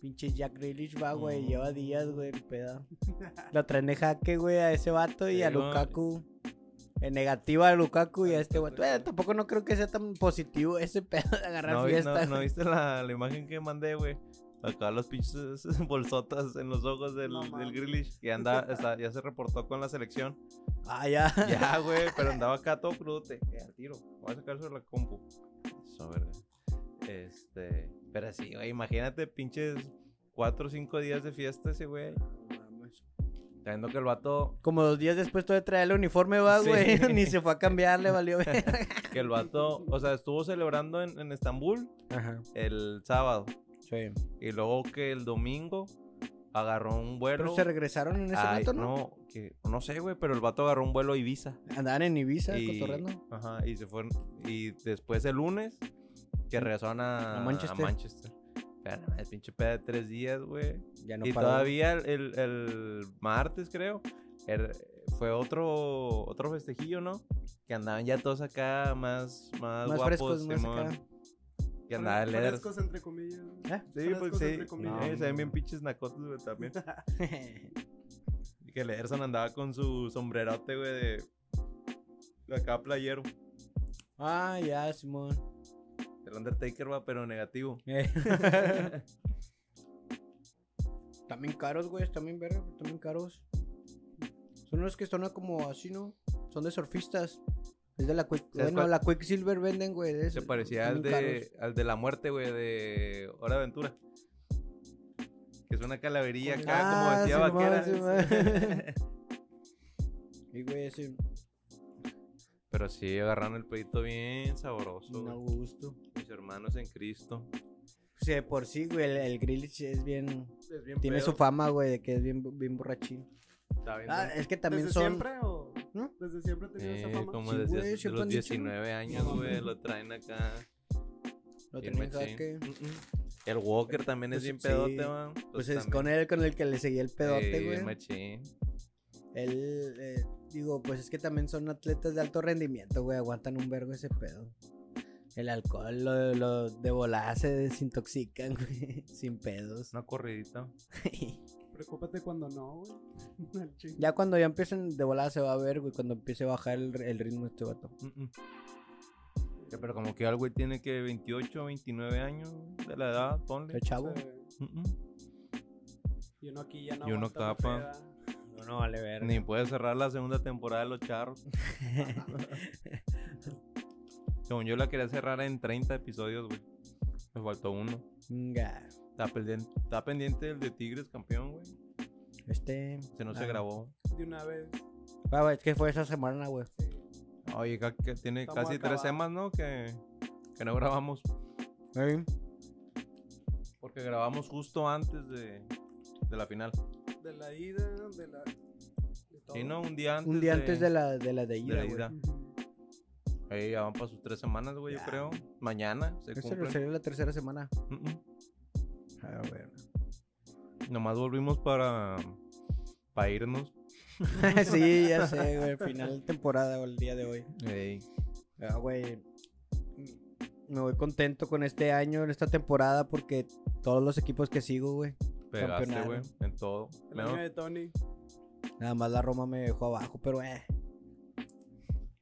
Pinche Jack Grealish va, güey. Lleva días, güey, el pedo. Lo traen de jaque, güey, a ese vato y Sí, a güey. Lukaku. En negativa a Lukaku y a este vato. Eh, tampoco no creo que sea tan positivo ese pedo de agarrar ¿No, fiesta. no- ¿no güey. viste la, la imagen que mandé, güey? Acá los pinches bolsotas en los ojos del, No del. Grealish. Y anda, está- ya se reportó con la selección. Ah, ya. Ya, güey, pero andaba acá todo crudote. Eh, al tiro. Voy a sacar sobre la compu. Eso, verga. Este. Pero sí, güey, imagínate pinches cuatro o cinco días de fiesta ese, güey. Sabiendo que el vato. Como dos días después todavía traía el uniforme, va, Sí. güey. Ni se fue a cambiar, le valió. Que el vato. O sea, estuvo celebrando en, en Estambul Ajá. el sábado. Sí. Y luego que el domingo agarró un vuelo. Pero se regresaron en ese Ay, ¿no? no, que, no sé, güey, pero el vato agarró un vuelo a Ibiza. Andaban en Ibiza, y, cotorreando. ajá, y se fueron. Y después el lunes, que regresaron a, A Manchester. a Manchester. Pero, el pinche peda de tres días, güey. Ya no y paró. todavía el, el- el martes, creo, er- fue otro otro festejillo, ¿no? Que andaban ya todos acá más, más, Más guapos, frescos, más acá. Que andaba el Eder. Frescos entre comillas. ¿Eh? Sí, pues sí. entre comillas. Eh, se ven bien pinches nacotes, güey, también. Y que el Ederson andaba con su sombrerote, güey, de... de acá playero. ah, ya, Simón. El Undertaker va, pero negativo. Eh. También caros, güey, también verga, también caros. Son los que son como así, ¿no? Son de surfistas. Es de la Quick, ¿Sabes bueno, cuál? la Quicksilver venden, güey, de Se parecía al de, al de la muerte, güey, de Hora de Aventura. Que es una calaverilla acá, Ah, como decía Simón, vaquera. Y güey, ese Pero sí, agarraron el pedito bien sabroso. un güey. gusto. Hermanos en Cristo. Sí, de por sí, güey, el, el Grealish es bien Es bien tiene su fama, güey, de que es bien bien borrachín. Está bien, Ah, es que también ¿Desde son siempre o...? ¿No? ¿Desde siempre ha tenido esa Eh, fama? como Sí, desde güey, de los han dicho, ¿no? 19 años, güey, lo traen acá. lo tenía machín. jaque. Mm, mm. El Walker también es Pues, bien sí. pedote, man. Pues es con él con el que le seguía el pedote, Sí, güey. machín. Él, eh, digo, pues es que también son atletas de alto rendimiento, güey. Aguantan un vergo ese pedo. El alcohol, lo, lo de volada se desintoxican, güey. Sin pedos. Una corridita. Preocúpate cuando no, güey. Ya cuando ya empiecen de volada se va a ver, güey. Cuando empiece a bajar el, el ritmo de este vato. Mm, mm. Ya, Pero como que el güey tiene que 28, 29 años de la edad, ponle. El chavo. Sí. Mm, mm. Y uno aquí ya no Y uno peda. No, no vale ver. Ni puede cerrar la segunda temporada de Los Charros. Según yo la quería cerrar en 30 episodios, güey. Me faltó uno. Venga. Está pendiente, está pendiente el de Tigres campeón, güey. Este. Se no se grabó. De una vez. Ah, güey, es que fue esa semana, güey. Oye, que tiene Estamos casi tres semanas, ¿no? Que, que no grabamos. Ey, Porque grabamos justo antes de, de la final. De la ida, de la... De todo. Sí, no, un día antes. Un día antes de la de la de de ida, la güey. ida. Ahí ya van para sus tres semanas, güey, yo creo. Mañana se cumple. sería la tercera semana. Mm, A ver. mm. Nomás volvimos para, para irnos. sí, ya sé, güey. Final de temporada o el día de hoy. Ey, Ah, güey. Me voy contento con este año, en esta temporada, porque todos los equipos que sigo, güey. pegaste, güey, en todo. El año de Tony. Nada más la Roma me dejó abajo, pero eh.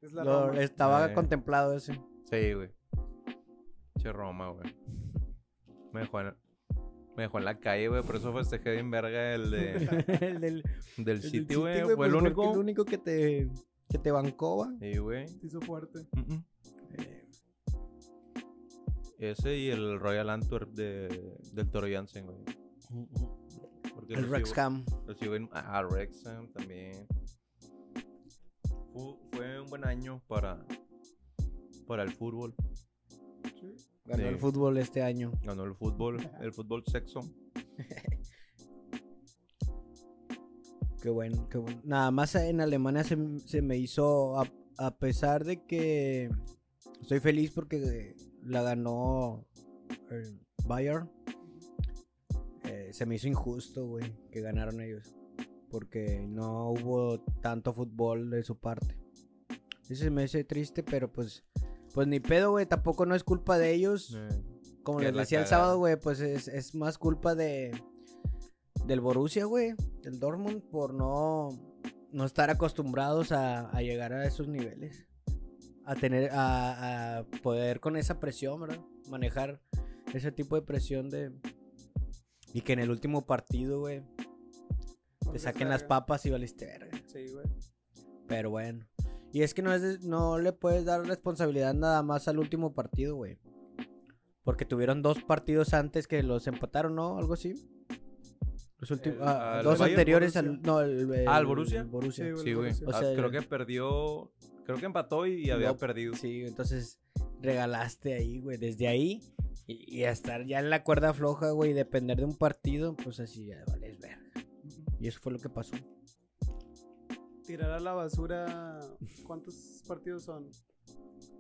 Es la lo- Roma. estaba Eh. contemplado ese. Sí, güey. Che Roma, güey. Me dejó en, me dejó en la calle, güey. Por eso festejé bien verga el de, el del, del el del City, güey. güey, Fue el pues, único. el único que te, que te bancó, va. Sí, güey. Se hizo fuerte. Mm, mm. Eh, Ese y el Royal Antwerp de, del Toro Jansen, güey. El en- ah, Wrexham también. Fu- fue un buen año para, para el fútbol. Sí. Ganó Sí. el fútbol este año. Ganó el fútbol, el fútbol sexo. Qué bueno, qué bueno. Nada más en Alemania se, se me hizo, a, a pesar de que estoy feliz porque la ganó el Bayern, eh, se me hizo injusto, güey, que ganaron ellos. Porque no hubo tanto fútbol de su parte. Eso se me hace triste, pero pues, pues ni pedo, güey, tampoco no es culpa de ellos. Eh, como les decía el sábado, güey, pues es, es más culpa de del Borussia, güey, del Dortmund, por no, no estar acostumbrados a, a llegar a esos niveles. A tener, a, a poder con esa presión, ¿verdad? Manejar ese tipo de presión de... Y que en el último partido, güey, te saquen las papas y valiste verga. Sí, güey. Pero bueno. Y es que no, es de- no le puedes dar responsabilidad nada más al último partido, güey. Porque tuvieron dos partidos antes que los empataron, ¿no? Algo así. Los últimos. El- ah, dos Bayern, anteriores Borussia. al. No, el, Ah, ¿el Borussia? Borussia. Sí, güey. Sí, Ah, creo el- que perdió. Creo que empató y, había perdido. Sí, entonces regalaste ahí, güey. Desde ahí. Y, y a estar ya en la cuerda floja, güey. Y depender de un partido, pues así ya. Y eso fue lo que pasó. Tirar a la basura. ¿Cuántos partidos son?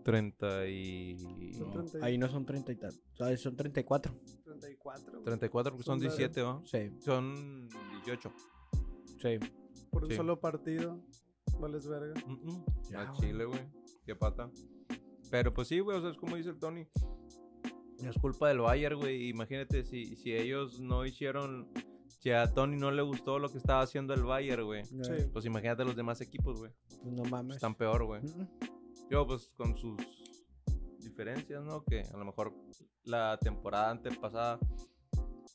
30 y. Son 30 y- Ahí no son 30 y tantos. Son 34. 34. güey. 34 porque son Son 17, ¿no? Sí, Son 18. sí. Por un Sí. solo partido. Vales verga. Mm. Ya, A. Chile, güey. Qué pata. Pero pues sí, güey, o sea, es como dice el Tony. Es culpa del Bayern, güey. Imagínate si, si ellos no hicieron. Si a Tony no le gustó lo que estaba haciendo el Bayern, güey. Sí. Pues imagínate los demás equipos, güey. Pues no mames. Están peor, güey. Yo, pues con sus diferencias, ¿no? Que a lo mejor la temporada antepasada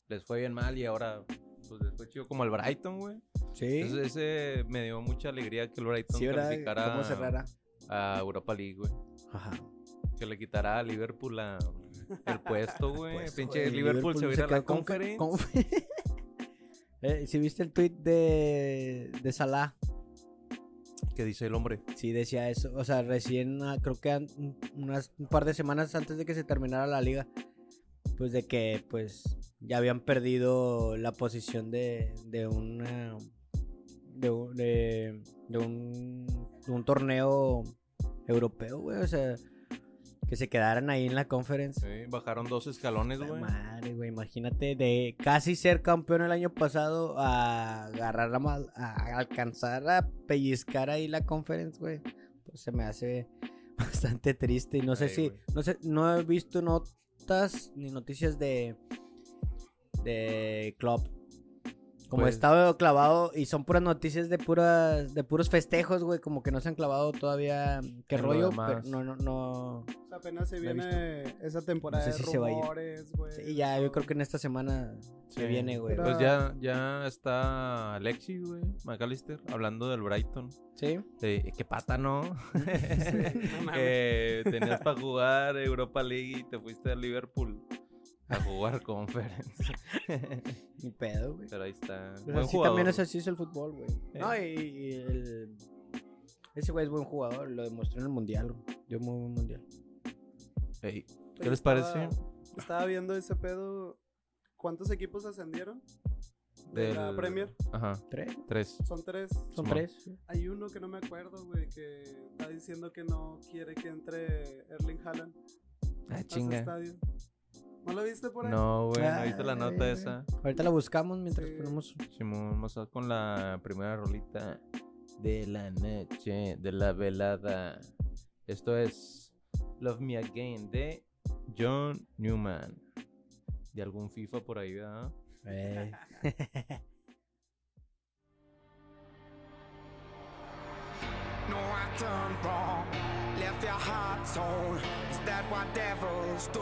les fue bien mal y ahora pues les fue chido como el Brighton, güey. Sí. Ese, ese me dio mucha alegría que el Brighton Sí, calificara ¿Cómo cerrara? a Europa League, güey. Ajá. Que le quitará a Liverpool la- el puesto, güey. Pues, Pinche Liverpool, se va a ir a la conference. con- Eh, ¿Sí viste el tweet de, de Salah? ¿Qué dice el hombre? Sí, decía eso. O sea, recién, ah, creo que un- unas, un par de semanas antes de que se terminara la liga, pues de que pues ya habían perdido la posición de, de una de, un- de, de un, de un torneo europeo, güey. O sea, que se quedaran ahí en la conference. Sí, bajaron dos escalones, güey. Madre, güey, imagínate de casi ser campeón el año pasado a agarrar la ma- a alcanzar a pellizcar ahí la conference, güey. Pues se me hace bastante triste y no sé si no sé, no he visto notas ni noticias de de club. Como he Pues- estado clavado y son puras noticias de puras de puros festejos, güey, como que no se han clavado todavía qué En lo rollo, pero no no no O sea, apenas se viene esa temporada No sé de si se va a ir. rumores, güey. Sí, ya yo creo que en esta semana se Sí. viene, güey. Pues ya, ya está Alexis, güey, McAllister, hablando del Brighton. Sí. De, qué pata, ¿no? no mames. Eh, tenías para jugar Europa League y te fuiste a Liverpool a jugar Conference. Ni pedo, güey. Pero ahí está. Pero Buen así jugador. también es así es el fútbol, güey. Eh. No, y, y el... Ese güey es buen jugador, lo demostró en el mundial, güey. Dio muy buen mundial. Ey, Oye, ¿Qué les estaba- parece? Estaba viendo ese pedo. ¿Cuántos equipos ascendieron? De la Premier. Ajá, ¿Tres? tres. Son tres. Son tres. sí. Hay uno que no me acuerdo, güey, que está diciendo que no quiere que entre Erling Haaland Ah, a su chinga. estadio. ¿No lo viste por ahí? No, güey, ¿no viste la nota esa? Ahorita la buscamos mientras Sí. ponemos... Simón, vamos a con la primera rolita de la noche, de la velada. Esto es Love Me Again de John Newman. De algún FIFA por ahí, ¿verdad? Eh. No, I done wrong. Left your heart torn. Is that what devils do?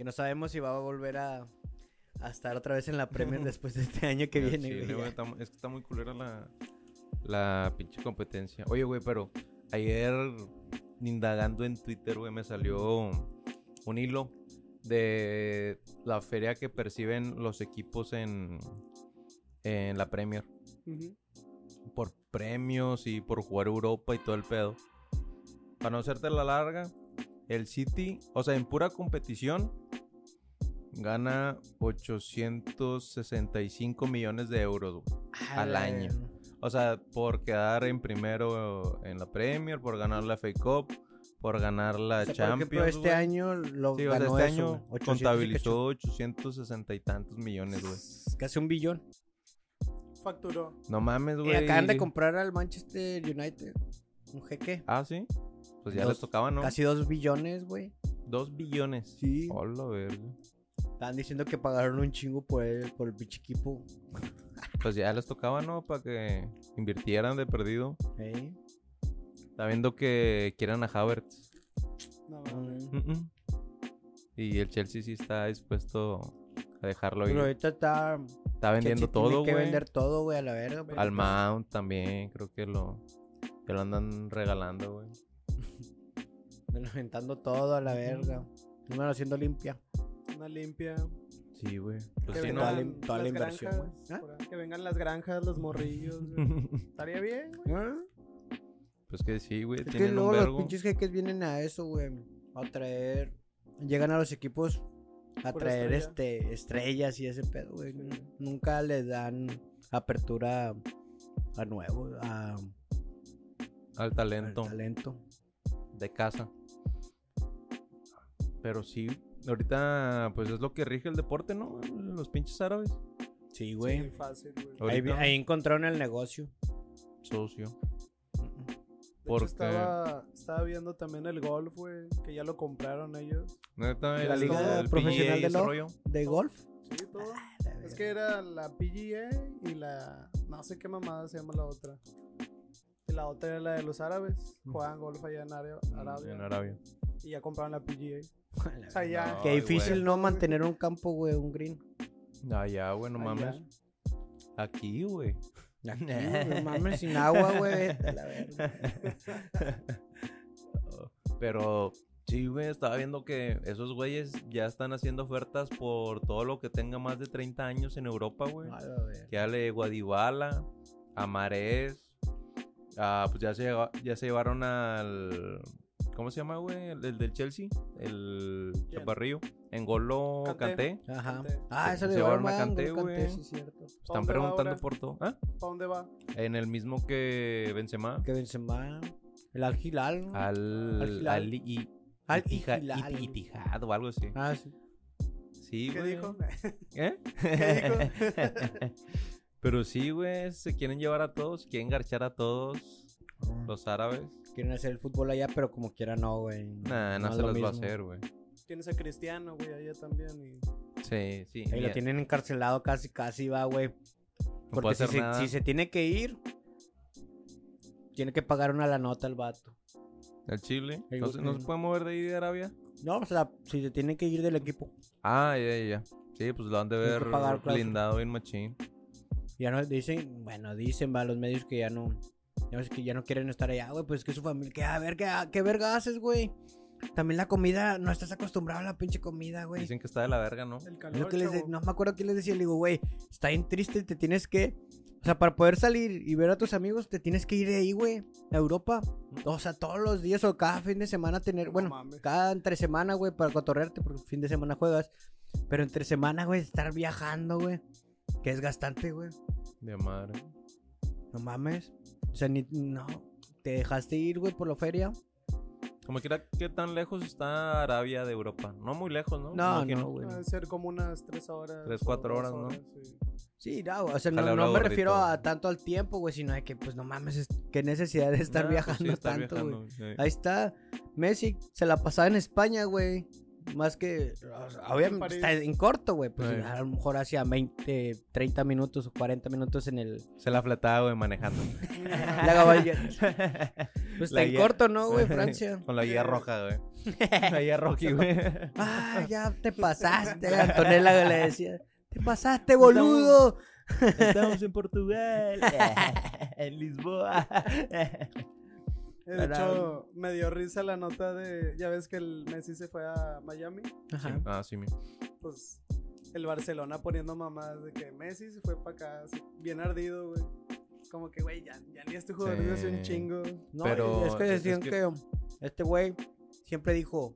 Que no sabemos si va a volver a, a estar otra vez en la Premier después de este año que viene. chile, güey, está es que está muy culera la, la pinche competencia. Oye, güey, pero ayer indagando en Twitter, güey, me salió un hilo de la feria que perciben los equipos en, en la Premier. Por premios y por jugar Europa y todo el pedo. Para no hacerte la larga, el City, o sea, en pura competición, gana 865 millones de euros, güey. Al año. O sea, por quedar en primero en la Premier, por ganar la FA Cup, por ganar la O sea, Champions. por ejemplo, este güey. año lo Sí, o sea, ganó este eso, año güey, 800 y contabilizó 860 y tantos millones, güey. Casi un billón. Facturó. No mames, Y güey. acaban de comprar al Manchester United. Un jeque. Ah, sí. Pues ya Dos- les tocaba, ¿no? Casi dos billones, güey. Dos billones. Sí. Hola, verga. Estaban diciendo que pagaron un chingo por el, por el pinche equipo. Pues ya les tocaba, ¿no? Para que invirtieran de perdido. ¿eh? Está viendo que quieran a Havertz. No mames. Mm. Y el Chelsea sí está dispuesto a dejarlo ir. Pero ahorita está. Está vendiendo Chelsea tiene todo, que güey. vender todo, güey, a la verga. porque, Al pues, Mount también, creo que lo, que lo andan regalando, güey. Aventando todo a la verga. Número haciendo limpia. Una limpia. Sí, güey. Pues toda la inversión, granjas. ¿Ah? Que vengan las granjas, los morrillos. güey. Estaría bien, güey. Pues que sí, güey. Es que Tienen un luego los pinches jeques vienen a eso, güey. A traer. Llegan a los equipos a Pura traer estrella. este estrellas y ese pedo, güey. Nunca les dan apertura a nuevo, a Al al talento talento. de casa. Pero sí, ahorita pues es lo que rige el deporte, ¿no? Los pinches árabes. Sí, Sí, güey. fácil, güey. Ahí, encontraron el negocio. Socio. De porque- hecho, estaba, estaba viendo también el golf, güey. Que ya lo compraron ellos. Neta, La el- liga el profesional de lo-. ¿De golf? Sí, todo. La Es que era la PGA y la. No sé qué mamada se llama la otra. Y la otra era la de los árabes. Juegan golf allá en Arabia. Arabia, En Arabia. Y ya compraron la PGA. O sea, ya. No. Qué difícil güey. no mantener un campo, güey, un green. Ah, ya, güey, no allá. mames. Aquí, güey. Aquí, güey, no mames, sin agua, güey. la verga. Pero Sí, güey, estaba viendo que esos güeyes ya están haciendo ofertas por todo lo que tenga más de 30 años en Europa, güey. A la verga. Que hable Guadibala, a Marés, ah, pues ya se, lleva- ya se llevaron al... ¿Cómo se llama, güey? El, el del Chelsea, el ¿Quién? chaparrillo. En Golo. Canté. Ajá. Kanté. Ah, Se- eso le llevaron a Kanté, güey. sí, cierto. Están ¿Dónde va preguntando por todo. ¿Ah? ¿Para dónde va? En el mismo que Benzema. Que Benzema, el Al Hilal, ¿no? Al... Al. Al... I- Al Hilal. Iti- Itihad o algo así. Ah, sí. Sí, ¿Qué güey. dijo? ¿Eh? ¿Qué Pero sí, güey, se quieren llevar a todos, quieren garchar a todos los árabes. Quieren hacer el fútbol allá, pero como quiera no, güey. Nah, no, es se lo los va a hacer, güey. Tienes a Cristiano, güey, allá también. Y... Sí, sí. Ahí lo tienen encarcelado casi, casi va, güey. no Porque puede si hacer se, nada. si se tiene que ir, tiene que pagar una la nota al vato. El Chile. El ¿No, se- no puede mover de ahí de Arabia? No, o sea, si se tiene que ir del equipo. Ah, ya, ya, ya. Sí, pues lo han de ver blindado bien machín. Ya no dicen, bueno, dicen, va, los medios que ya no, ya ves que ya no quieren estar allá, güey, pues que su familia, que a ver, ¿qué, qué verga haces, güey? También la comida, no estás acostumbrado a la pinche comida, güey. Dicen que está de la verga, ¿no? El calor, lo que les de- no me acuerdo quién les decía, le digo, güey, está bien triste, te tienes que, o sea, para poder salir y ver a tus amigos, te tienes que ir de ahí, güey, a Europa. O sea, todos los días o cada fin de semana tener, No bueno, mames. cada entre semana, güey, para cotorrearte, porque fin de semana juegas. Pero entre semana, güey, estar viajando, güey, que es gastante, güey. De madre. No mames. O sea, ni, no, te dejaste ir, güey, por la feria. Como quiera, ¿qué tan lejos está Arabia de Europa? No muy lejos, ¿no? No, Imagino. no, güey. Debe ser como unas tres horas. Tres, cuatro horas, ¿no? sí. Sí, no, o sea, no, me refiero a tanto al tiempo, güey, sino de que, pues, no mames, es- qué necesidad de estar Nah, pues viajando sí, tanto, güey. sí. Ahí está. Messi se la pasaba en España, güey. Más que, o sea, obviamente, está en corto, güey. Pues Sí. a lo mejor hacía 20, 30 minutos o 40 minutos en el... Se la fletaba, güey, manejando. La gaballa. Pues está La en guía- corto, ¿no, güey, Francia? Con la guía roja, güey. La guía rocky, güey. Ah, ya te pasaste, Antonella le decía. Te pasaste, boludo. Estamos en Portugal. en Lisboa. De hecho, me dio risa la nota de. Ya ves que el Messi se fue a Miami. Ajá. Ah, sí, mi. Pues el Barcelona poniendo mamadas de que Messi se fue para acá, así, bien ardido, güey. Como que, güey, ya, ya ni este jugador Sí. hace un chingo. No, Pero es que decían es que... que- este güey siempre dijo,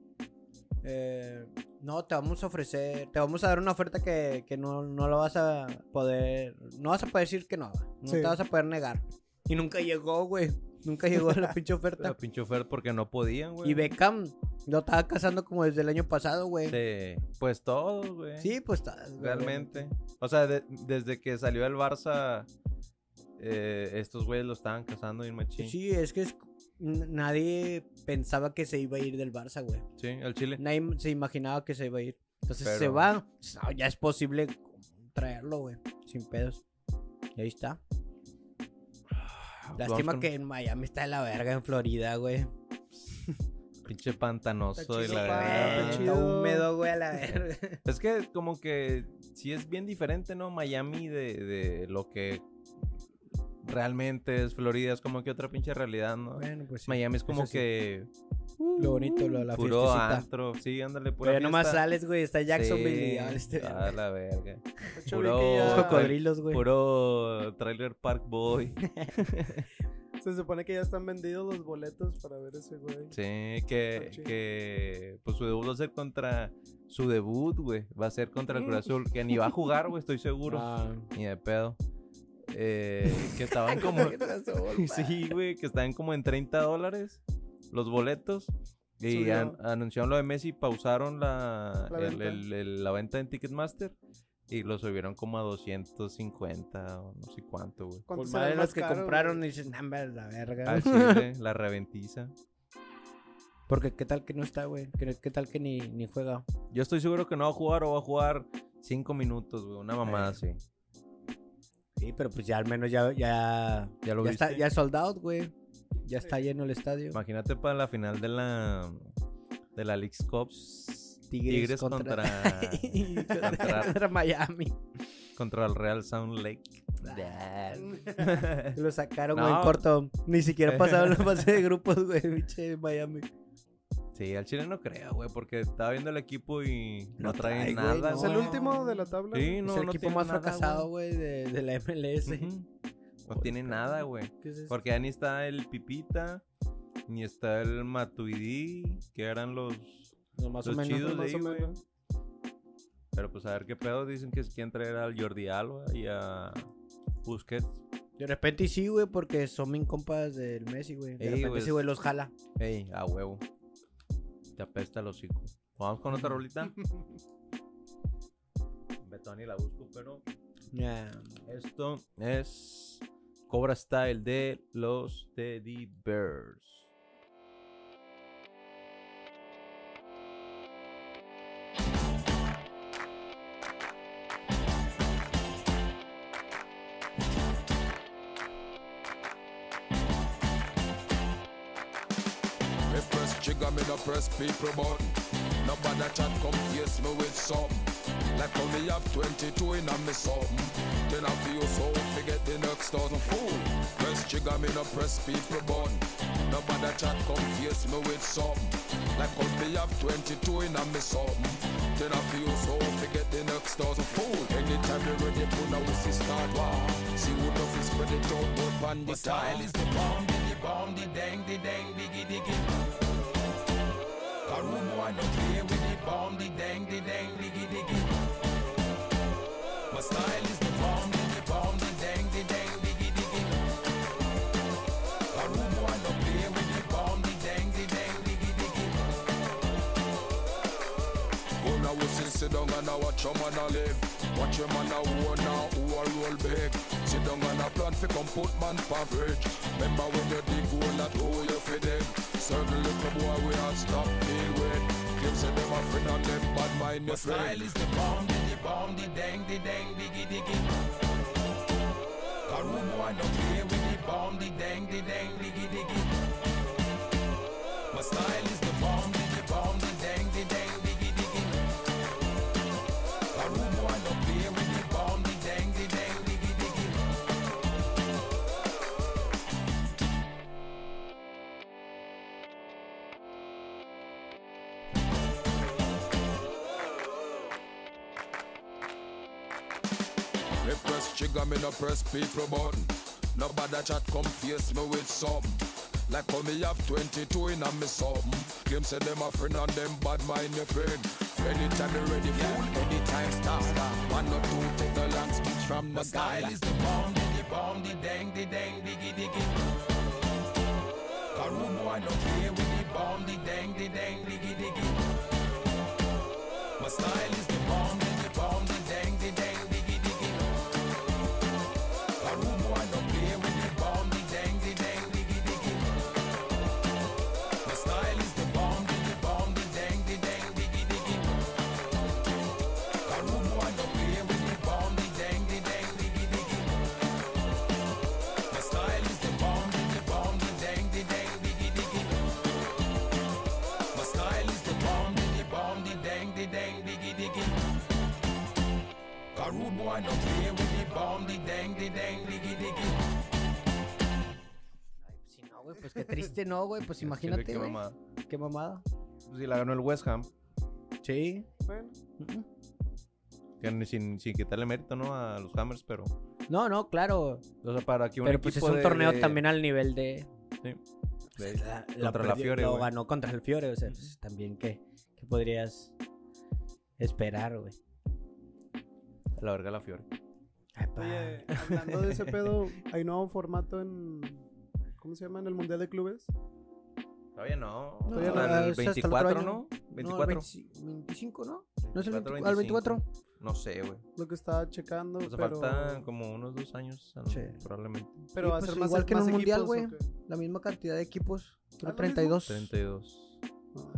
eh, no, te vamos a ofrecer, te vamos a dar una oferta que, que no, no lo vas a poder, no vas a poder decir que no, no Sí. te vas a poder negar. Y nunca llegó, güey, nunca llegó la pinche La oferta. pinche oferta porque no podían, güey. Y Beckham lo estaba casando como desde el año pasado, güey. Sí, Sí, pues todos, güey. pues está- Realmente. O sea, de- desde que salió el Barça, eh, estos güeyes lo estaban casando bien machín. Sí, es que es- nadie pensaba que se iba a ir del Barça, güey. Sí, el Chile. Nadie se imaginaba que se iba a ir. Entonces se va. no, ya es posible traerlo, güey. Sin pedos. Y ahí está. Vamos Lástima con que en Miami está de la verga, en Florida, güey. Pinche pantanoso chido, la verga. está Eh, húmedo, güey, a la verga. Es que como que sí es bien diferente, ¿no? Miami de, de lo que realmente es Florida. Es como que otra pinche realidad, ¿no? Bueno, pues sí. Miami es como Eso sí. que Lo bonito, lo, la puro fiestecita. antro. Sí, ándale, pura Pero ya nomás sales, güey. Está Jacksonville y Sí, ya este- A la verga. De Puro- que cocodrilos, güey. Puro Trailer Park Boy. se supone que ya están vendidos los boletos para ver ese güey. Sí, que, que pues su debut va a ser contra su debut, güey. Va a ser contra el Cruz Azul, que ni va a jugar, güey, estoy seguro. Ah. Ni de pedo. Eh, que estaban como. sí, güey, que estaban como en 30 dólares los boletos. Y an- anunciaron lo de Messi, pausaron la, La el- venta. el- el- la venta en Ticketmaster. Y lo subieron como a 250 o no sé cuánto, güey. ¿Cuánto Por sale madre más los que caro, compraron güey? y dicen, nah, la verga. Al Chile, la reventiza. Porque qué tal que no está, güey. ¿Qué, qué tal que ni, ni juega? Yo estoy seguro que no va a jugar o va a jugar 5 minutos, güey. Una mamada así. Sí, pero pues ya al menos ya, ya, ¿Ya lo ya está, ya es sold out, güey. Ya está lleno el estadio. Imagínate para la final de la de la Leagues Cup. Tigres contra contra, contra- contra Miami. contra el Real Sound Lake. Lo sacaron, güey, en No. corto. Ni siquiera pasaron la fase de grupos, güey, Miami. Sí, al Chile no creo, güey, porque estaba viendo el equipo y no, No trae nada, no. Es el güey. último de la tabla. Sí, no, es el no equipo tiene más nada, fracasado, güey, de, de la MLS. No tiene nada, güey. ¿Qué es eso? Porque ya ni está el Pipita, ni está el Matuidi, que eran los... No, más o los menos. chidos. Más de ahí, güey. menos. Pero pues a ver qué pedo. Dicen que quieren traer al Jordi Alba y a Busquets. De repente sí, güey, porque son bien compas del Messi, güey. De Ey, repente ese güey los jala. Ey, a huevo. Te apesta el hocico. Vamos con otra rolita. Betón y la busco, pero esto es Cobra Style de los Teddy Bears. Press people button. Nobody chat come face me with something. Like only have 22 in a me something. Then I feel so forget the next thousand fool. Press trigger, me no press people button. Nobody chat come face me with something. Like only have 22 in a me something. Then I feel so forget the next thousand fool. Anytime you ready, put now we see start war. See who enough is spread it out, but on the style is the bomb, the bomb, the dang, the dang, and I watch your man a live. Watch your man a own now who a roll big. Sit down and a plan fi come put man pa fridge. Remember when you dig hole that hole you fi dig. Certain little boy we a stop deal with. Claim say them a friend and them bad mind your friend. style is the bomb, the, bomb, the dang, the dang, diggy diggy. A boy no play with the bomb, the dang, the dang, press me no press people button. Nobody chat come face me with something. Like how me have 22 in a me something. Claim say them a friend and them bad mind your friend. Anytime you ready, fool, anytime stop. One or two, take the long speech from the style is the bomb, the bomb, the dang, the dang, diggy, diggy. Room boy no play with the bomb, the dang, the dang, diggy. Rude boy no play with the bomb, the dang, the dang, diggy, diggy. Si no, güey, pues qué triste, no, güey. Pues imagínate, qué mamada. Qué mamada. Pues si la ganó el West Ham. Sí. Bueno, sin, sin quitarle mérito, ¿no? A los Hammers, pero... No, no, claro. O sea, para que un Pero pues es un de- torneo de- también al nivel de. sí, de- La- la contra la perdió- Fiore, Lo güey. ganó contra el Fiore, o sea, pues, también qué, qué podrías esperar, güey. La verga la pa. oye, hablando de ese pedo, hay nuevo formato en. ¿Cómo se llama? En el Mundial de Clubes. Todavía no. No, Todavía no, el es hasta el otro 24, año. ¿no? No, el 24. 25, 25, ¿no? ¿No es el 24, 24, al 24? No sé, güey. Lo que estaba checando. Sea, pero... faltan como unos dos años, Sí. probablemente. Pero Sí, va a pues ser más igual que en más un mundial, güey. La misma cantidad de equipos. ¿Ah, Creo lo 32. 32. Ah.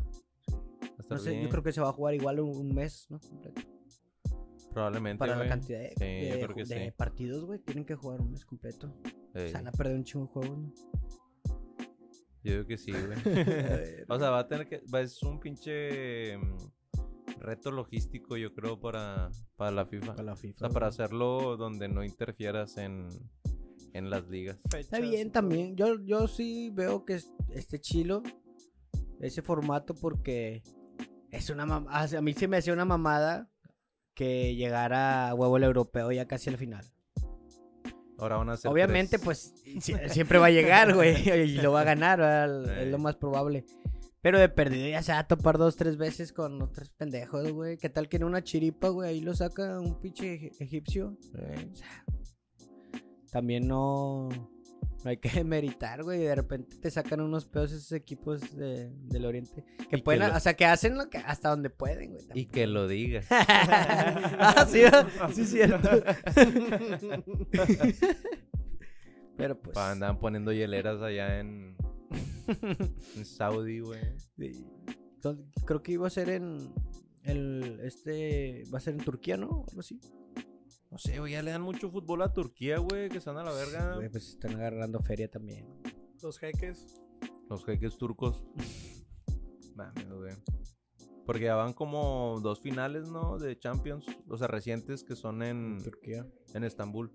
No sé, yo bien. creo que se va a jugar igual un, un mes, ¿no? Completo. Probablemente, Para la cantidad de, Sí, de- yo creo que de sí. partidos, güey. Tienen que jugar un mes completo. Sí, Se van a perder un chingo de juegos, ¿no? Yo digo que sí, güey. o sea, va a tener que... Va, es un pinche mm, reto logístico, yo creo, para, para la FIFA. Para la O FIFA. sea, para hacerlo donde no interfieras en, en las ligas. Está bien también. Yo, yo sí veo que es- este chilo. ese formato porque es una mam- a a mí se me hacía una mamada que llegara a huevo el europeo ya casi al final. Ahora van a ser Obviamente, tres. pues sie- siempre va a llegar, güey, y lo va a ganar, ¿verdad? es lo más probable. Pero de perdido ya se va a topar dos, tres veces con otros pendejos, güey. ¿Qué tal que en una chiripa, güey, ahí lo saca un pinche eg- egipcio? O sea, también no, no hay que demeritar, güey. De repente te sacan unos pedos esos equipos de- del oriente. Que Y pueden, que lo- o sea, que hacen lo que, hasta donde pueden, güey. Y que lo diga. ah, sí, sí, es cierto. Pero pues. Andaban poniendo hieleras allá en, en Saudi, güey. sí. Creo que iba a ser en. El, este. Va a ser en Turquía, ¿no? Algo así. No sé, güey, ya le dan mucho fútbol a Turquía, güey, que están a la verga. Güey, pues están agarrando feria también. Los jeques. Los jeques turcos. Mames, güey. Porque ya van como dos finales, ¿no? De Champions. O sea, recientes que son en, Turquía. en Estambul.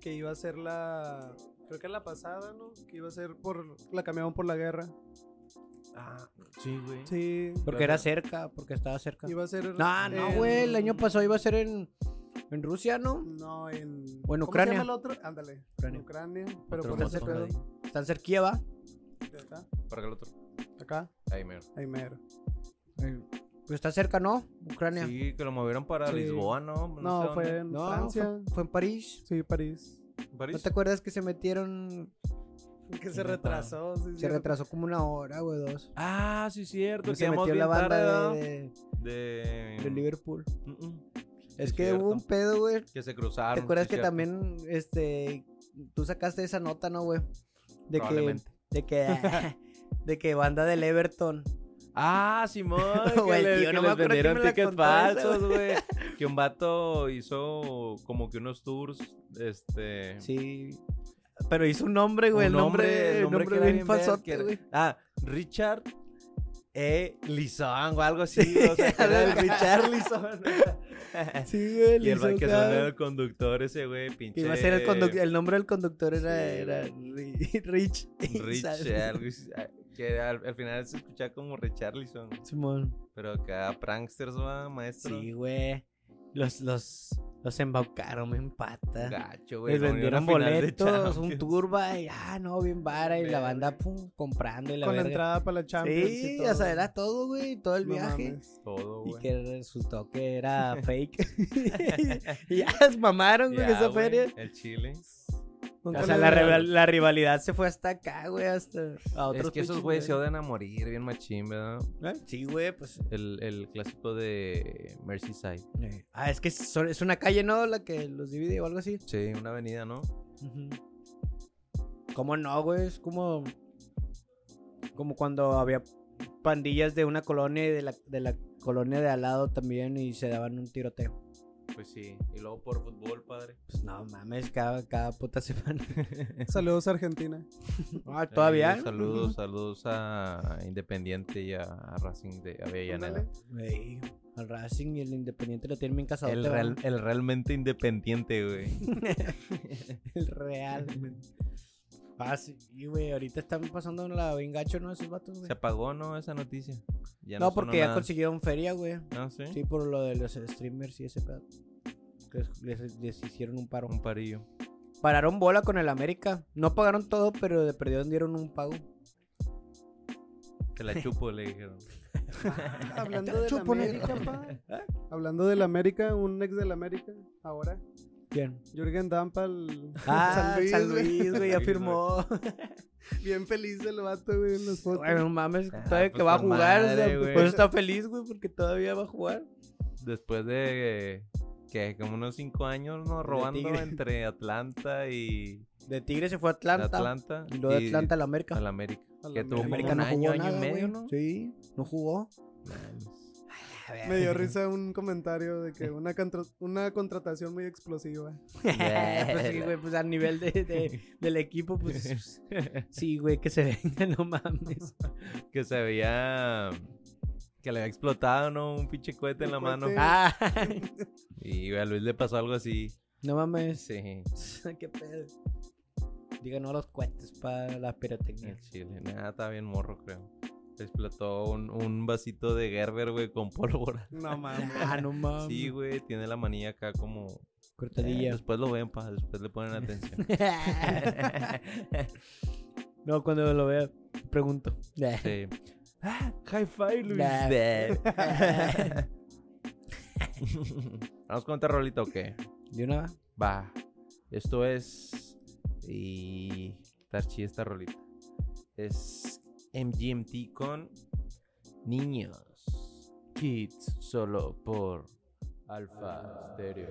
Que iba a ser la. Creo que la pasada, ¿no? Que iba a ser por. La cambiaron por la guerra. Ah, sí, güey. Sí. Porque era cerca, porque estaba cerca. Iba a ser. No, no, güey. El año pasado iba a ser en. En Rusia, ¿no? No, en. O en ¿cómo Ucrania. se llama el otro? Ándale. Ucrania. Ucrania. Ucrania. Pero por más ese cerca pedo. de ahí. Están cerquilla, va. De acá. Para el otro. Acá. Ahí, mero. Ahí mero. Pues está cerca, ¿no? Ucrania. Sí, que lo movieron para Sí. Lisboa, ¿no? No, sé fue dónde. en No, Francia. Fue, fue en París. Sí, París. ¿París? ¿No te acuerdas que se metieron? Que se retrasó. sí, Se cierto. retrasó como una hora, güey, dos. Ah, sí, cierto. Que se metió la banda tarde, de, de... de Liverpool. Mm, mm. Es que cierto. hubo un pedo, güey. Que se cruzaron. ¿Te acuerdas que cierto. también, este, tú sacaste esa nota, no, güey? De que, de que, de que banda del Everton. Ah, Simón, que, tío, que no les vendieron tickets falsos, güey. que un vato hizo como que unos tours, este... Sí. Pero hizo un nombre, güey. el nombre, el nombre, que bien falsote, güey. Ah, Richard E. Lizón o algo así, o sea, que era el Richard Lizón. Sí, güey. y el que acá. son el conductor ese, güey, pinche... Que iba a ser el conductor. El nombre del conductor era, Sí, era Ri- Rich. Rich, algo que al, al final se escuchaba como Richarlison. Simón. Pero acá pranksters, va, maestro. Sí, güey. Los, los, los embaucaron en pata. Gacho, güey. Les vendieron boletos, un turba y ah, no, bien vara. Y la banda pum, comprando y la Con la entrada para la Champions. y Sí, todo. o sea, era todo, güey, todo el No viaje. mames. Todo, Y güey. que resultó que era fake. y ya se mamaron, güey, esa güey, feria. El Chile. Nunca O sea, la, vi. rival- la rivalidad se fue hasta acá, güey, hasta a otros Es que esos pinches güeyes se odian a morir, bien machín, ¿verdad? ¿Eh? Sí, güey, pues. El, el clásico de Merseyside. eh, Ah, es que es, es una calle, ¿no? La que los divide o algo así. Sí, una avenida, ¿no? ¿Cómo no, güey? Es como. Como cuando había pandillas de una colonia y de la, de la colonia de al lado también y se daban un tiroteo. Pues sí. Y luego por fútbol, padre. Pues no mames, cada, cada puta semana. Saludos a Argentina. Ah, todavía. Saludos, saludos a Independiente y a, a Racing de Avellaneda. Ándale. Ey, al Racing y el Independiente lo tienen bien casado. El, real- el realmente independiente, güey. el Real. Ah, sí, güey. Ahorita están pasando la bien gacho, ¿no? Esos vatos, güey. Se apagó, ¿no? Esa noticia. Ya No, porque ya nada. consiguieron feria, güey. Ah, ¿sí? Sí, por lo de los streamers y ese pedo. Les, les hicieron un paro. Un parillo. Pararon bola con el América. No pagaron todo, pero de perdido dieron un pago. Te la chupo, le dijeron. Hablando Te del chupo, América, pa. Hablando del América, un ex del América, ahora. ¿Quién? Jürgen Damm al Ah, San Luis, güey, ya firmó. Bien feliz el vato, güey, en las fotos. Güey, no mames, Ah, todavía pues que va a jugar. o madre, sea, güey. por eso está feliz, güey, porque todavía va a jugar. Después de que como unos cinco años, ¿no? Robando entre Atlanta y De Tigre se fue a Atlanta. Atlanta. Y luego de Atlanta al América. al América. Al que tuvo América. como un no año, jugó año nada, y medio, güey. ¿no? Sí, no jugó. Me dio risa un comentario de que una, contra- una contratación muy explosiva. pues sí, güey, pues a nivel de, de- del equipo, pues sí, güey, que se venga, no mames. que se veía que le había explotado, ¿no? Un pinche cohete en la mano. Ah, Y güey, a Luis le pasó algo así. no mames. Sí, Qué pedo. Digan no a los cohetes para la pirotecnia. el chile. Nada, estaba bien morro, creo. Explotó un, un vasito de Gerber, güey, con pólvora. No mames. Ah, no mames. Sí, güey, tiene la manía acá como... Eh, Cortadilla. después lo ven, pa, después le ponen atención. no, cuando lo vea, pregunto. Sí. Ah, high five, Luis. Nah. Vamos con otra rolita o qué? ¿De una va? Va. Esto es. Y. Está chida esta rolita. Es MGMT con Niños. Kids. Solo por Alpha Stereo.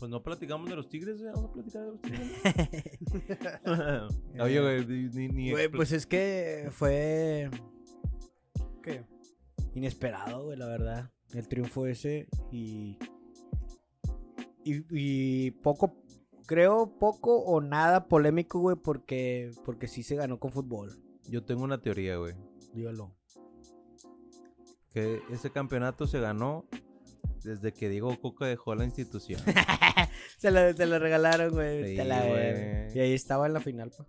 Pues no platicamos de los tigres. Vamos a platicar de los tigres. Oye, güey, ni, ni, Güey, pues es que fue ¿Qué? inesperado, güey, la verdad. El triunfo ese y, y. y poco. Creo poco o nada polémico, güey, porque, porque sí se ganó con fútbol. Yo tengo una teoría, güey. Dígalo. Que ese campeonato se ganó desde que Diego Coca dejó la institución. Se lo, se lo regalaron, güey. Sí, te la güey. verga. Y ahí estaba en la final, pa.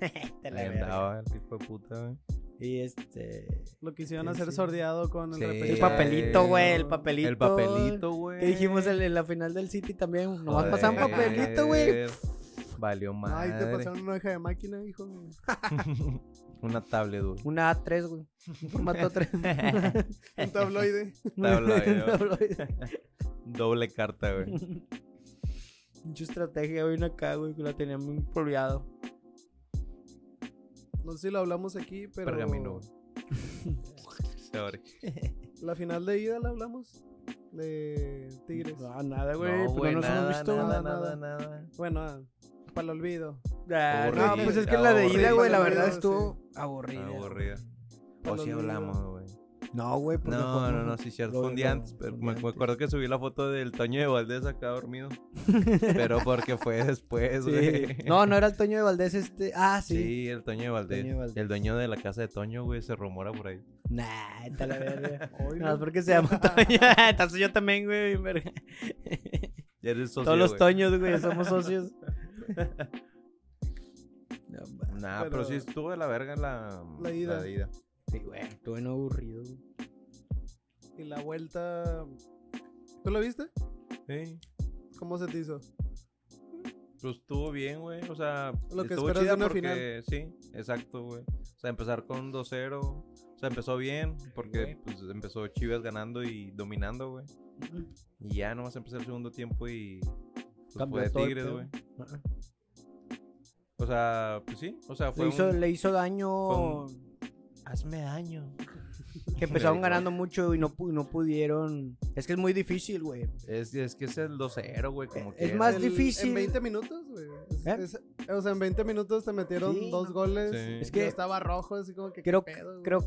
te la Ahí andaba el hijo de puta, güey. Y este. Lo quisieron Sí, hacer sí. sordeado con el Sí. repechaje. El papelito, güey, el papelito. El papelito, güey. ¿Qué dijimos en, en la final del City también? Nomás pasaban papelito, güey. Valió Ay, madre. te pasaron una hoja de máquina, hijo. Una tablet, güey. Una A3, güey. Un formato 3. Un tabloide. Tabloide, güey. Doble carta, güey. Mucha estrategia, güey, acá, güey, que la tenía muy polviado. No sé si lo hablamos aquí, pero. Pergamino, güey. Sorry. La final de ida la hablamos. De Tigres. No, nada, güey. No, pues güey, no nos nada, hemos visto. nada, nada, nada, nada. Bueno, ah, para el olvido. Ah, Aburrida, no, pues es que la de ida, güey, la verdad estuvo aburrida. Aburrida. O si hablamos, güey. No, güey, porque No, como- no, no, sí, cierto. Fue un día antes, pero me, acuerdo que subí la foto del Toño de Valdés acá dormido. pero porque fue después, Sí. güey. No, no era el Toño de Valdés este. Ah, Sí. sí. el Toño de Valdés. Toño de Valdés. El dueño de la casa de Toño, güey, se rumora por ahí. Nah, está la verga. No, es porque se llama Toño. Entonces yo también, güey. Ya eres socio, Todos los güey. Toños, güey, somos socios. No, Nah, pero, Pero- sí estuvo de la verga la, La ida. La. Sí, güey, estuve en aburrido. Y la vuelta. ¿Tú lo viste? Sí. ¿Cómo se te hizo? Pues estuvo bien, güey. O sea, Lo que estuvo esperas de una porque, Sí, exacto, güey. O sea, empezar con 2-0. O sea, empezó bien porque pues, empezó Chivas ganando y dominando, güey. Y ya nomás empezó el segundo tiempo y pues, Cambió fue de Tigres, güey. O sea, pues sí. O sea, fue Le hizo, un- le hizo daño. Hazme daño. Que empezaron ganando mucho y no, pu- no pudieron. Es que es muy difícil, güey. Es, es que es el 2-0, güey, como Es más El- difícil. En 20 minutos, güey. ¿Eh? o sea, en 20 minutos te metieron Sí, dos no. goles. Sí. Es que estaba rojo, así como que. Creo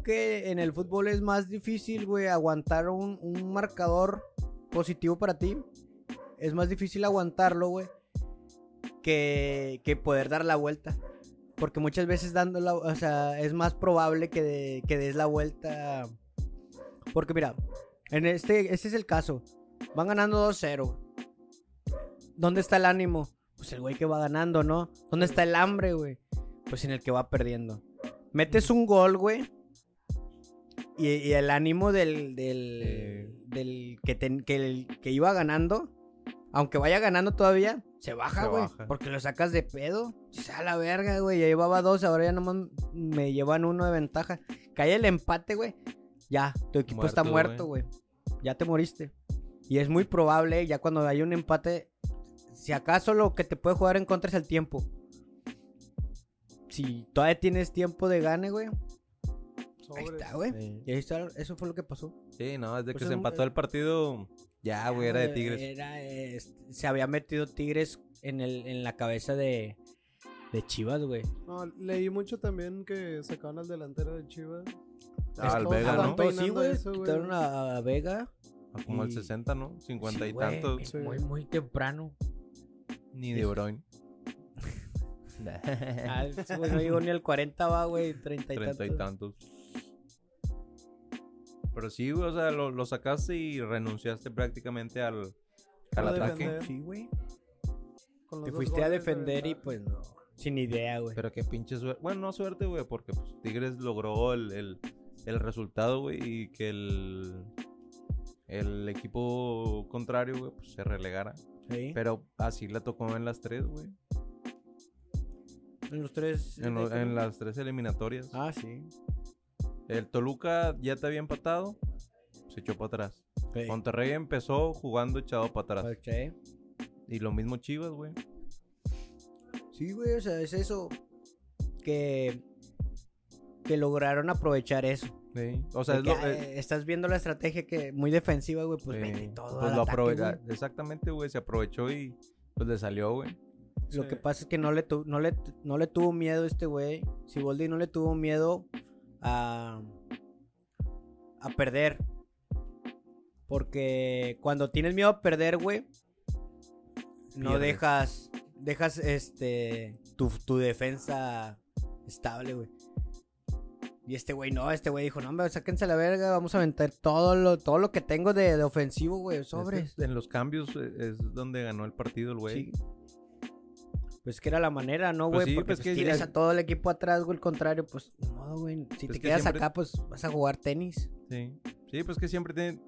que en el fútbol es más difícil, güey, aguantar un, un marcador positivo para ti. Es más difícil aguantarlo, güey, que, poder dar la vuelta. Porque muchas veces dando o sea, es más probable que, que des la vuelta. Porque mira, en este, este es el caso. Van ganando 2-0. ¿Dónde está el ánimo? Pues el güey que va ganando, ¿no? ¿Dónde está el hambre, güey? Pues en el que va perdiendo. Metes un gol, güey. Y, el ánimo del, del, que, ten- que, el- que iba ganando, aunque vaya ganando todavía, se baja, güey. Porque lo sacas de pedo. Se a la verga, güey. Ya llevaba dos, ahora ya nomás me llevan uno de ventaja. Cae el empate, güey. Ya, tu equipo está Muerto, muerto, güey. Ya te moriste. Y es muy probable, ya cuando hay un empate, si acaso lo que te puede jugar en contra es el tiempo. Si todavía tienes tiempo de gane, güey. Ahí está, güey. Sí. Y ahí está, eso fue lo que pasó. Sí, no, desde Pues que se un- empató el partido, ya, güey, era de Tigres. Era, eh, se había metido Tigres en, el, en la cabeza de, de Chivas, güey. No, leí mucho también que sacaban al delantero de Chivas. Ah, al Vega, ¿no? Sí, güey. Quitaron a, a Vega. Ah, Como el y- 60, ¿no? 50 Sí, y tantos. Sí. Muy, muy temprano. Ni de Bruyne. Ah, güey no llegó ni al 40, va, güey. 30 y 30 y tantos. Pero sí, güey, o sea, lo, lo sacaste y renunciaste prácticamente al, al ataque. defender. Sí, güey. Te fuiste a defender y pues no. Sin idea, güey. Pero qué pinche suerte. Bueno, no suerte, güey, porque pues, Tigres logró el, el, el resultado, güey, y que el, el equipo contrario, güey, pues se relegara. Sí. Pero así la tocó en las tres, güey. En los tres. En, lo- en las tres eliminatorias. Ah, sí. El Toluca ya te había empatado, se echó para atrás. Monterrey empezó jugando echado para atrás. Ok. Y lo mismo Chivas, güey. Sí, güey, o sea, es eso. Que. Que lograron aprovechar eso. Sí. O sea, es lo, ah, eh, estás viendo la estrategia que muy defensiva, güey, pues vete todo pues lo ataque. Exactamente, güey. Se aprovechó y pues le salió, güey. Lo Sí. que pasa es que no le, tu- no le, no le tuvo miedo este güey. Siboldi no le tuvo miedo a, a perder. Porque cuando tienes miedo a perder, güey, no Pierdes. dejas, dejas este, tu, tu defensa estable, güey. Y este güey no, este güey dijo, no, hombre, sáquense la verga, vamos a aventar todo lo, todo lo que tengo de, de ofensivo, güey, Es que sobres. en los cambios eh, es donde ganó el partido el güey. Sí. Pues que era la manera, ¿no, Pues güey? sí, Porque pues pues que tienes ya- a todo el equipo atrás, güey, el contrario, pues, modo, güey. Si Pues te que quedas siempre- acá, pues vas a jugar tenis. Sí. Sí, pues que siempre tienen.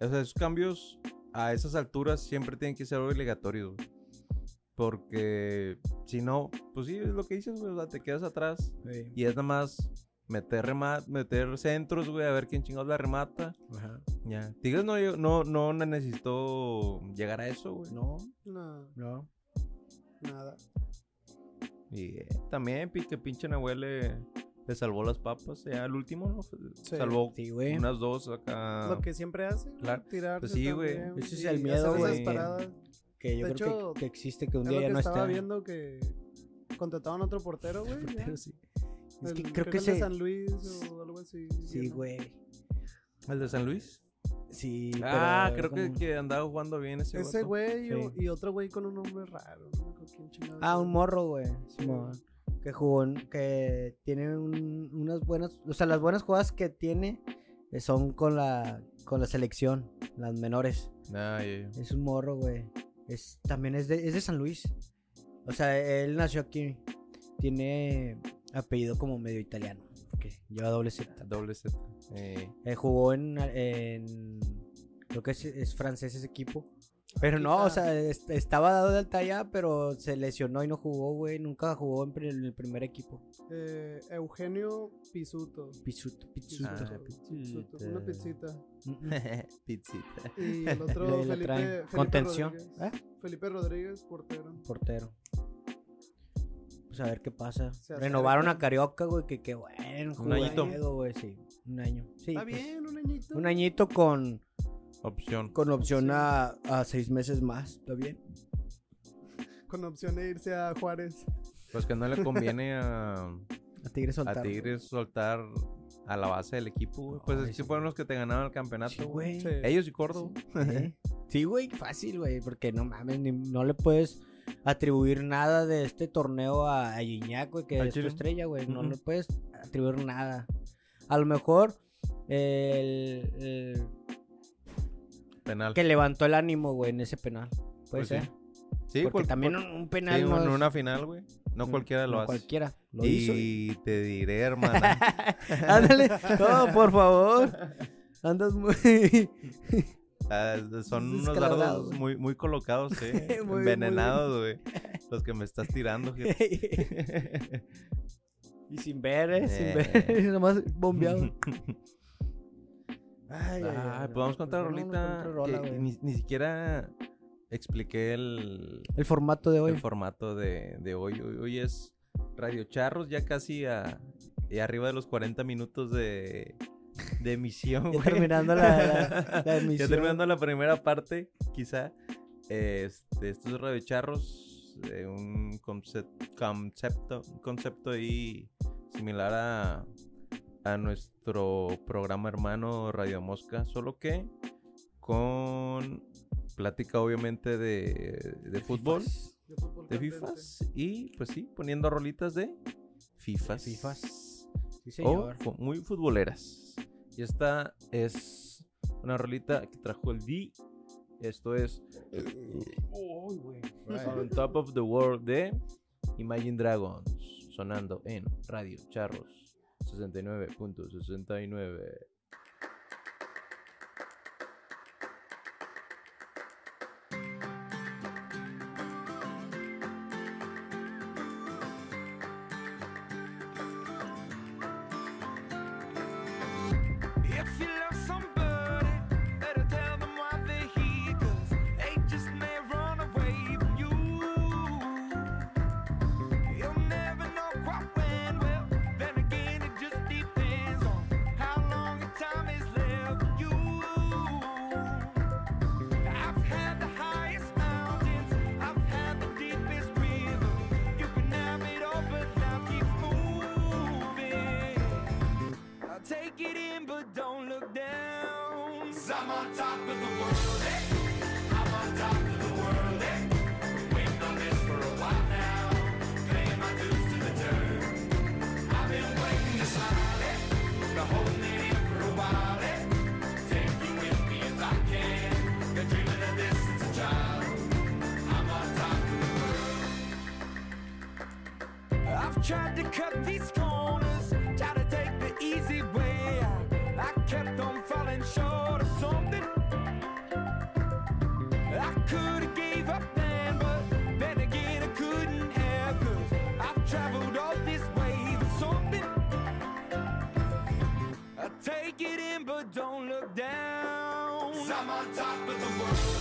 O sea, esos cambios a esas alturas siempre tienen que ser obligatorios, güey. Porque si no, pues sí, es lo que dices, güey. O sea, te quedas atrás y es nada más meter, rema- meter centros, güey, a ver quién chingados la remata. Ajá. Ya. Tigres no, no, no necesitó llegar a eso, güey. No, No, no. Nada. Y eh, también que pinche Nahuel le, le salvó las papas. Ya el último, ¿no? Sí. Salvó Sí, unas dos acá. Lo que siempre hace, tirarse Pues sí, güey. Ese es el miedo, güey. Que yo De creo hecho, que, que existe, que un Es día lo ya que no estaba está. viendo que contrataban otro portero, güey. sí. Es que El- creo que el de. San Luis o algo así. Sí, ¿no? güey. ¿El de San Luis? Sí, ah, creo que, como- que andaba jugando bien ese Ese güey o- Sí. y otro güey con un nombre raro. No Ah, un morro, güey. Que jugó, que tiene un- unas buenas, o sea, las buenas jugadas que tiene eh, son con la, con la selección, las menores. Ah. Es un morro, güey. Es, también es de, es de San Luis. O sea, él nació aquí. Tiene apellido como medio italiano. Lleva doble Z. Doble Z. Eh, Eh, jugó en, en- Creo que es, es francés ese equipo. Pero no, o sea, est- estaba dado de alta ya, pero se lesionó y no jugó, güey. Nunca jugó en, el primer equipo. Eh, Eugenio Pisuto. Pisuto, Pisuto. Ah, Pisuto, Una pizzita. Pizzita. Y el otro, Felipe, contención. Rodríguez. ¿Eh? Felipe Rodríguez, portero. Portero. Pues a ver qué pasa. Se Renovaron a. Carioca, güey, que qué bueno. Un añito. güey, sí. Un año. Sí, Está pues, bien, un añito. Un añito con, Opción. con opción Sí. a, a seis meses más. ¿Está bien? Con opción de irse a Juárez. Pues que no le conviene a, A Tigres soltar. a Tigres soltar a la base del equipo, güey. Pues Ay, es que sí. fueron los que te ganaron el campeonato, Sí, güey. Sí. Ellos y Córdoba. ¿Eh? Sí, güey, fácil, güey, porque no mames, ni- no le puedes atribuir nada de este torneo a, a Gignac, güey, que es tu Chile. estrella, güey, no le puedes atribuir nada. A lo mejor el, el Penal. que levantó el ánimo, güey, en ese penal. Puede Pues ser. Sí, porque cual- también cual- un, sí, penal no en es- una final, güey. No mm, cualquiera lo no hace. cualquiera lo hizo. y te diré, hermana. Ándale, no, por favor. Andas muy Ah, son unos dardos muy, muy colocados, eh. Muy, Envenenados, güey. Los que me estás tirando, y sin ver, eh, sin Eh. ver, nomás bombeado. Ay, Ah, ay, pues vamos no, con otra vámonos con rolita. rola, que ni, ni siquiera expliqué el, El formato de hoy. el formato de, de hoy. hoy. hoy es Radio Charros, ya casi a, arriba de los 40 minutos de, de emisión. Ya terminando la- la- la emisión. Ya terminando la primera parte, quizá. Este, esto es Radio Charros, eh, un concep- concepto, concepto ahí similar a, a nuestro programa hermano Radio Mosca, solo que con plática obviamente de, de fútbol, De fútbol de. FIFAs y pues sí, poniendo rolitas de FIFAs. Fifas. O muy futboleras. Y esta es una rolita que trajo el D. Esto es eh, On Top of the World de Imagine Dragons, sonando en Radio Charros 69.69. .69. I'm on top of the world, eh? Top